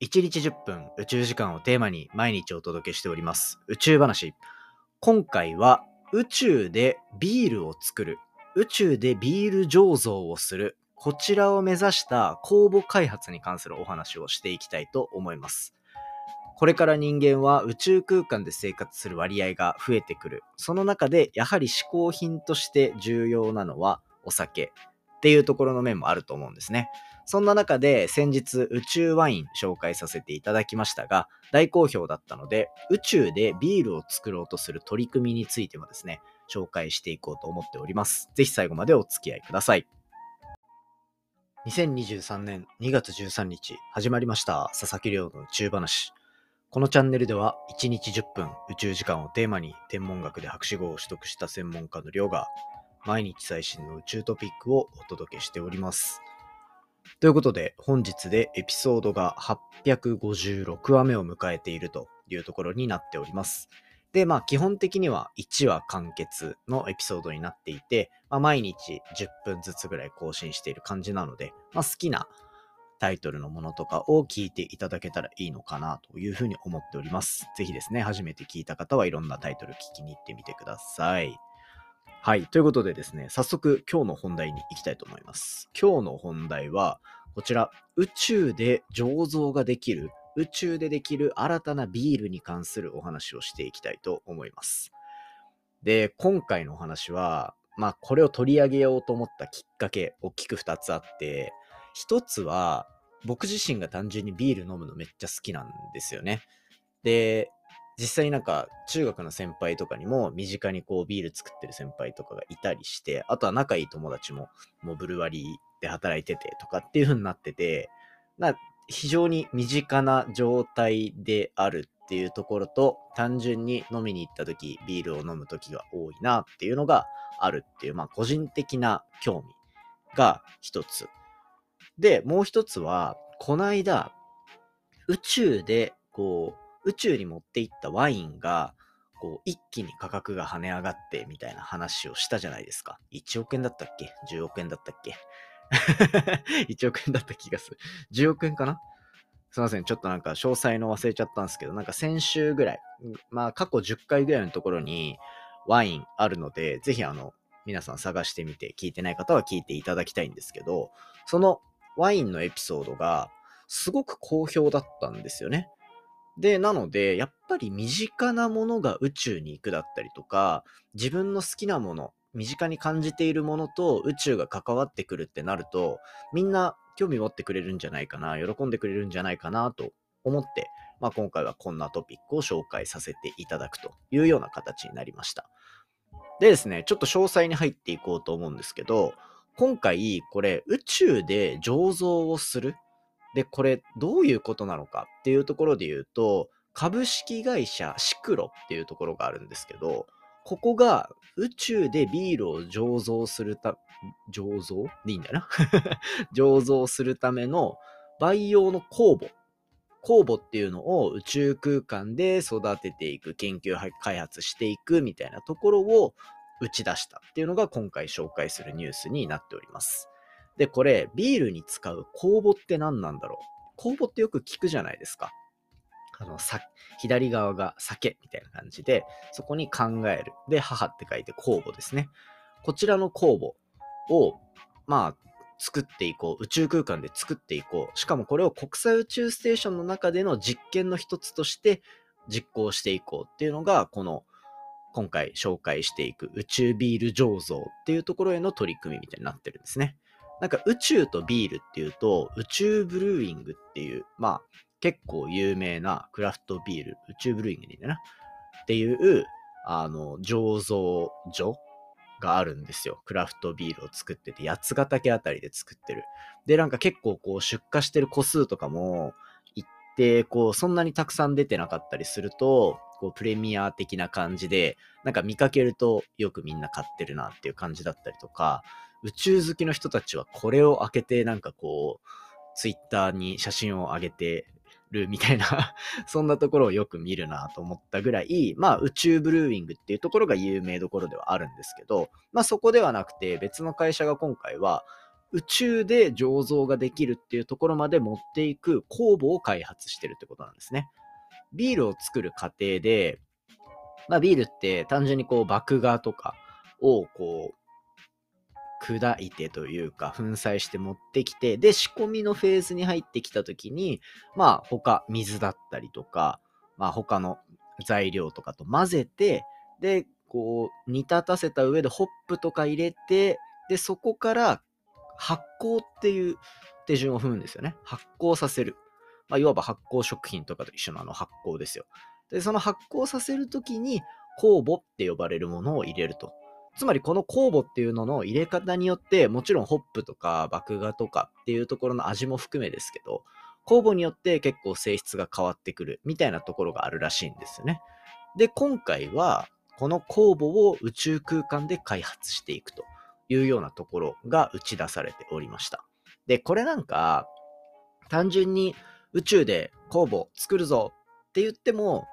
1日10分宇宙時間をテーマに毎日お届けしております。宇宙話。今回は宇宙でビールを作る。宇宙でビール醸造をする。こちらを目指した公募開発に関するお話をしていきたいと思います。これから人間は宇宙空間で生活する割合が増えてくる。その中でやはり嗜好品として重要なのはお酒。っていうところの面もあると思うんですねそんな中で先日宇宙ワイン紹介させていただきましたが、大好評だったので、宇宙でビールを作ろうとする取り組みについてもですね、紹介していこうと思っております。ぜひ最後までお付き合いください。2023年2月13日、始まりました佐々木亮の宇宙話。このチャンネルでは1日10分宇宙時間をテーマに天文学で博士号を取得した専門家の亮が毎日最新の宇宙トピックをお届けしております。ということで、本日でエピソードが856話目を迎えているというところになっております。で、まあ基本的には1話完結のエピソードになっていて、まあ、毎日10分ずつぐらい更新している感じなので、まあ、好きなタイトルのものとかを聞いていただけたらいいのかなというふうに思っております。ぜひですね、初めて聞いた方はいろんなタイトル聞きに行ってみてください。はい。ということでですね、早速今日の本題に行きたいと思います。今日の本題は、こちら、宇宙で醸造ができる、宇宙でできる新たなビールに関するお話をしていきたいと思います。で、今回のお話は、まあ、これを取り上げようと思ったきっかけ、大きく2つあって、1つは、僕自身が単純にビール飲むのめっちゃ好きなんですよね。で、実際なんか中学の先輩とかにも身近にこうビール作ってる先輩とかがいたりして、あとは仲いい友達ももうブルワリーで働いててとかっていう風になってて、な非常に身近な状態であるっていうところと、単純に飲みに行った時、ビールを飲む時が多いなっていうのがあるっていう、まあ個人的な興味が一つ。で、もう一つは、この間、宇宙でこう、宇宙に持っていったワインが、こう、一気に価格が跳ね上がってみたいな話をしたじゃないですか。1億円だったっけ ?10 億円だったっけ ?1 億円だった気がする。10億円かな？すいません。ちょっとなんか詳細の忘れちゃったんですけど、なんか先週ぐらい、まあ過去10回ぐらいのところにワインあるので、ぜひあの、皆さん探してみて、聞いてない方は聞いていただきたいんですけど、そのワインのエピソードがすごく好評だったんですよね。で、なので、やっぱり身近なものが宇宙に行くだったりとか、自分の好きなもの、身近に感じているものと宇宙が関わってくるってなると、みんな興味持ってくれるんじゃないかな、喜んでくれるんじゃないかなと思って、まあ、今回はこんなトピックを紹介させていただくというような形になりました。でですね、ちょっと詳細に入っていこうと思うんですけど、今回これ宇宙で醸造をするで、これどういうことなのかっていうところで言うと、株式会社シクロっていうところがあるんですけど、ここが宇宙でビールを醸造するた、醸造？でいいんだな？醸造するための培養の酵母。酵母っていうのを宇宙空間で育てていく、研究開発していくみたいなところを打ち出したっていうのが今回紹介するニュースになっております。で、これ、ビールに使う酵母って何なんだろう？酵母ってよく聞くじゃないですか。あの、さ、左側が酒みたいな感じで、そこに考える。で、母って書いて酵母ですね。こちらの酵母を、まあ、作っていこう。宇宙空間で作っていこう。しかもこれを国際宇宙ステーションの中での実験の一つとして実行していこうっていうのが、この今回紹介していく宇宙ビール醸造っていうところへの取り組みみたいになってるんですね。なんか宇宙とビールっていうと、宇宙ブルーイングっていう、まあ結構有名なクラフトビール、宇宙ブルーイングでいいんだな。っていう、あの、醸造所があるんですよ。クラフトビールを作ってて、八ヶ岳あたりで作ってる。で、なんか結構こう出荷してる個数とかも、一定こう、そんなにたくさん出てなかったりすると、こうプレミア的な感じで、なんか見かけるとよくみんな買ってるなっていう感じだったりとか、宇宙好きの人たちはこれを開けてなんかこう、ツイッターに写真を上げてるみたいな そんなところをよく見るなと思ったぐらい、まあ宇宙ブルーイングっていうところが有名どころではあるんですけど、まあそこではなくて別の会社が今回は宇宙で醸造ができるっていうところまで持っていく酵母を開発してるってことなんですね。ビールを作る過程で、まあビールって単純にこう麦芽とかをこう砕いてというか粉砕して持ってきてで仕込みのフェーズに入ってきた時にまあ他水だったりとかまあ他の材料とかと混ぜてでこう煮立たせた上でホップとか入れてでそこから発酵っていう手順を踏むんですよね発酵させるまあ、いわば発酵食品とかと一緒のあの発酵ですよ。で、その発酵させるときに酵母って呼ばれるものを入れると。つまりこの酵母っていうのの入れ方によってもちろんホップとか麦芽とかっていうところの味も含めですけど酵母によって結構性質が変わってくるみたいなところがあるらしいんですよね。で今回はこの酵母を宇宙空間で開発していくというようなところが打ち出されておりました。でこれなんか単純に宇宙で酵母作るぞって言っても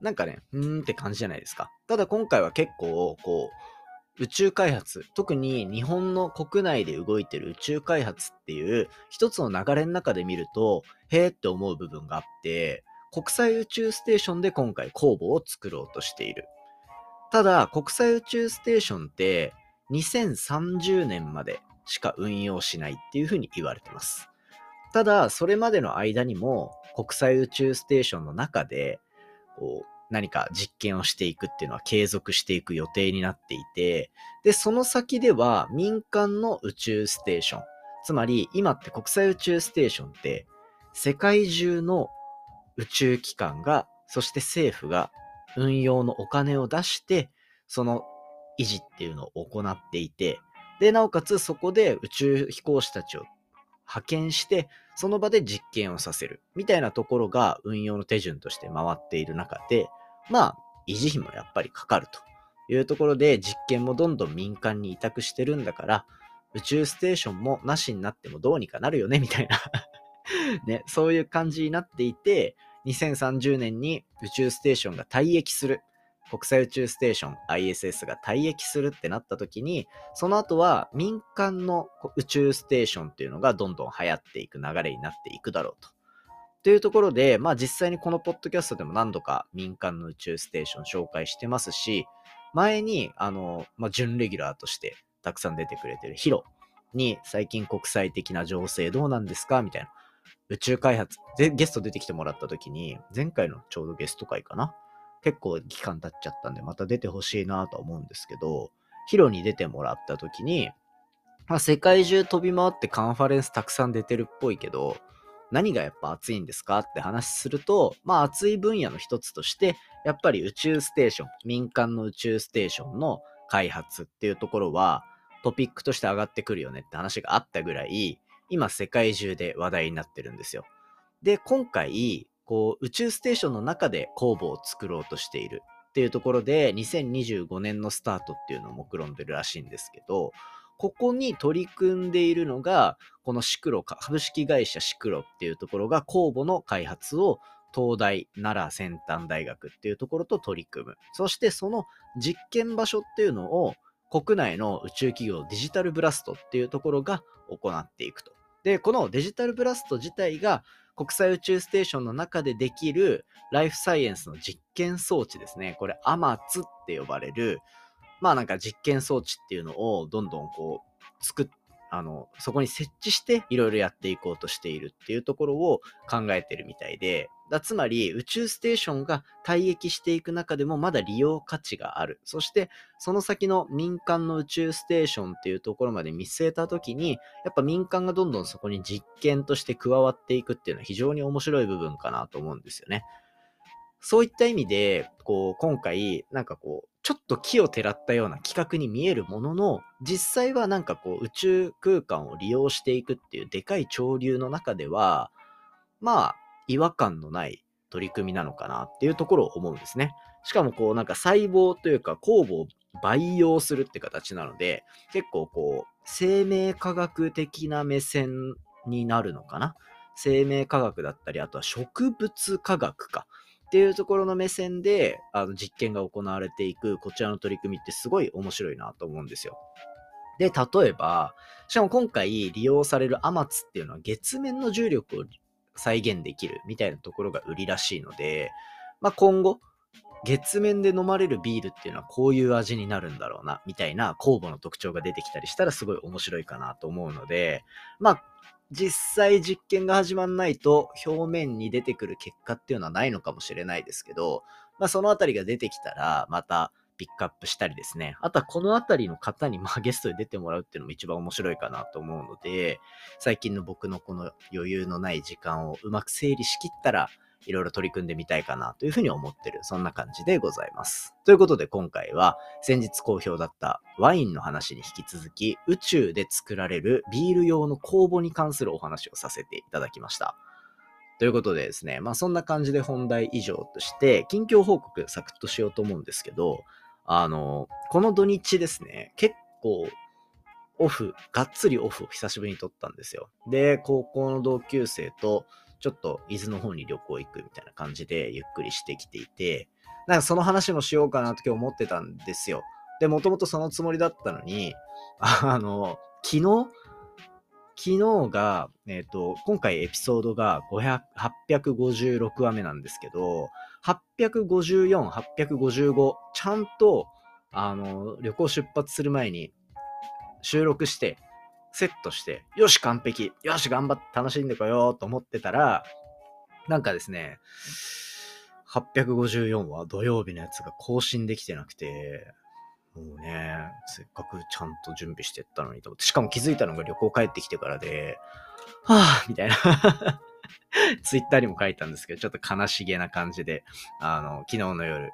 なんかねうーんって感じじゃないですか。ただ今回は結構こう宇宙開発、特に日本の国内で動いてる宇宙開発っていう一つの流れの中で見ると、へーって思う部分があって、国際宇宙ステーションで今回酵母を作ろうとしている。ただ、国際宇宙ステーションって2030年までしか運用しないっていうふうに言われてます。ただ、それまでの間にも国際宇宙ステーションの中で、こう、何か実験をしていくっていうのは継続していく予定になっていて、で、その先では民間の宇宙ステーション、つまり今って国際宇宙ステーションって世界中の宇宙機関が、そして政府が運用のお金を出して、その維持っていうのを行っていて、で、なおかつそこで宇宙飛行士たちを派遣して、その場で実験をさせるみたいなところが運用の手順として回っている中で、まあ、維持費もやっぱりかかるというところで、実験もどんどん民間に委託してるんだから、宇宙ステーションもなしになってもどうにかなるよね、みたいな ね、そういう感じになっていて、2030年に宇宙ステーションが退役する。国際宇宙ステーション ISS が退役するってなった時に、その後は民間の宇宙ステーションっていうのがどんどん流行っていく流れになっていくだろうと。というところで、まあ実際にこのポッドキャストでも何度か民間の宇宙ステーション紹介してますし、前に、あの、まあ準レギュラーとしてたくさん出てくれてるヒロに最近国際的な情勢どうなんですかみたいな。宇宙開発で、ゲスト出てきてもらった時に、前回のちょうどゲスト会かな？結構期間経っちゃったんで、また出てほしいなとは思うんですけど、ヒロに出てもらった時に、まあ、世界中飛び回ってカンファレンスたくさん出てるっぽいけど、何がやっぱ熱いんですかって話すると、まあ熱い分野の一つとして、やっぱり宇宙ステーション、民間の宇宙ステーションの開発っていうところはトピックとして上がってくるよねって話があったぐらい、今世界中で話題になってるんですよ。で、今回、こう宇宙ステーションの中で工房を作ろうとしているっていうところで、2025年のスタートっていうのを目論んでるらしいんですけど、ここに取り組んでいるのが、このシクロ、株式会社シクロっていうところが公募の開発を東大奈良先端大学っていうところと取り組む。そしてその実験場所っていうのを国内の宇宙企業デジタルブラストっていうところが行っていくと。で、このデジタルブラスト自体が国際宇宙ステーションの中でできるライフサイエンスの実験装置ですね。これ、アマツって呼ばれるまあなんか実験装置っていうのをどんどんこう作っあの、そこに設置していろいろやっていこうとしているっていうところを考えてるみたいで、だつまり宇宙ステーションが退役していく中でもまだ利用価値がある。そしてその先の民間の宇宙ステーションっていうところまで見据えた時に、やっぱ民間がどんどんそこに実験として加わっていくっていうのは非常に面白い部分かなと思うんですよね。そういった意味で、こう、今回、なんかこう、ちょっと木をてらったような企画に見えるものの、実際はなんかこう宇宙空間を利用していくっていうでかい潮流の中では、まあ、違和感のない取り組みなのかなっていうところを思うんですね。しかもこうなんか細胞というか酵母を培養するって形なので、結構こう生命科学的な目線になるのかな。生命科学だったり、あとは植物科学か。っていうところの目線であの実験が行われていくこちらの取り組みってすごい面白いなと思うんですよ。で、例えば、しかも今回利用されるアマツっていうのは月面の重力を再現できるみたいなところが売りらしいので、まあ、今後、月面で飲まれるビールっていうのはこういう味になるんだろうな、みたいな酵母の特徴が出てきたりしたらすごい面白いかなと思うので、まあ、実際実験が始まんないと表面に出てくる結果っていうのはないのかもしれないですけど、まあそのあたりが出てきたら、またピックアップしたりですね。あとはこのあたりの方にまあゲストで出てもらうっていうのも一番面白いかなと思うので、最近の僕のこの余裕のない時間をうまく整理しきったら、いろいろ取り組んでみたいかなというふうに思ってる、そんな感じでございます。ということで今回は先日好評だったワインの話に引き続き宇宙で作られるビール用の酵母に関するお話をさせていただきました。ということでですね、まあそんな感じで本題以上として近況報告サクッとしようと思うんですけど、あの、この土日ですね、結構オフ、がっつりオフを久しぶりに撮ったんですよ。で、高校の同級生とちょっと伊豆の方に旅行行くみたいな感じでゆっくりしてきていて、なんかその話もしようかなと今日思ってたんですよ。で、もともとそのつもりだったのに、あの、昨日、昨日が、えっ、ー、と、今回エピソードが500 856話目なんですけど、854、855、ちゃんと、あの、旅行出発する前に収録して、セットして、よし、完璧。よし、頑張って楽しんでこようと思ってたら、なんかですね、854は土曜日のやつが更新できてなくて、もうね、せっかくちゃんと準備してったのにと思って、しかも気づいたのが旅行帰ってきてからで、はぁ、みたいな ツイッターにも書いたんですけど、ちょっと悲しげな感じで、あの、昨日の夜、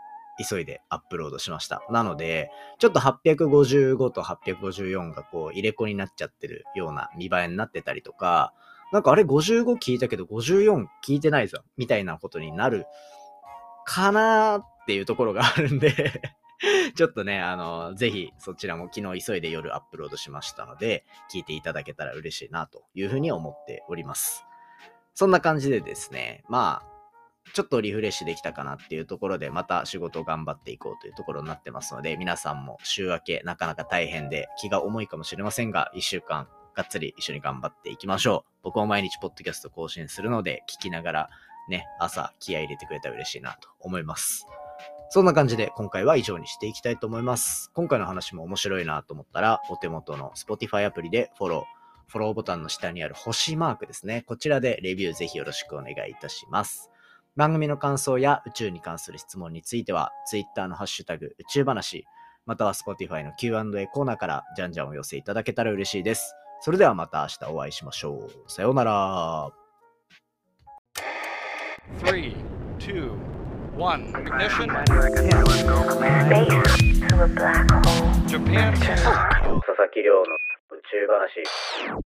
急いでアップロードしました。なので、ちょっと855と854がこう入れ子になっちゃってるような見栄えになってたりとか、なんかあれ55聞いたけど54聞いてないぞ、みたいなことになるかなっていうところが あるんでちょっとね、あの、ぜひそちらも昨日急いで夜アップロードしましたので、聞いていただけたら嬉しいなというふうに思っております。そんな感じでですね、まあ、ちょっとリフレッシュできたかなっていうところで、また仕事を頑張っていこうというところになってますので、皆さんも週明けなかなか大変で気が重いかもしれませんが、1週間がっつり一緒に頑張っていきましょう。僕も毎日ポッドキャスト更新するので、聞きながらね、朝気合入れてくれたら嬉しいなと思います。そんな感じで今回は以上にしていきたいと思います。今回の話も面白いなと思ったら、お手元の Spotify アプリでフォロー、フォローボタンの下にある星マークですね。こちらでレビューぜひよろしくお願いいたします。番組の感想や宇宙に関する質問については、Twitter のハッシュタグ宇宙話、または Spotify の Q&A コーナーからじゃんじゃんお寄せいただけたら嬉しいです。それではまた明日お会いしましょう。さようなら。3, 2, 1, ignition. Japan. 佐々木亮の宇宙話。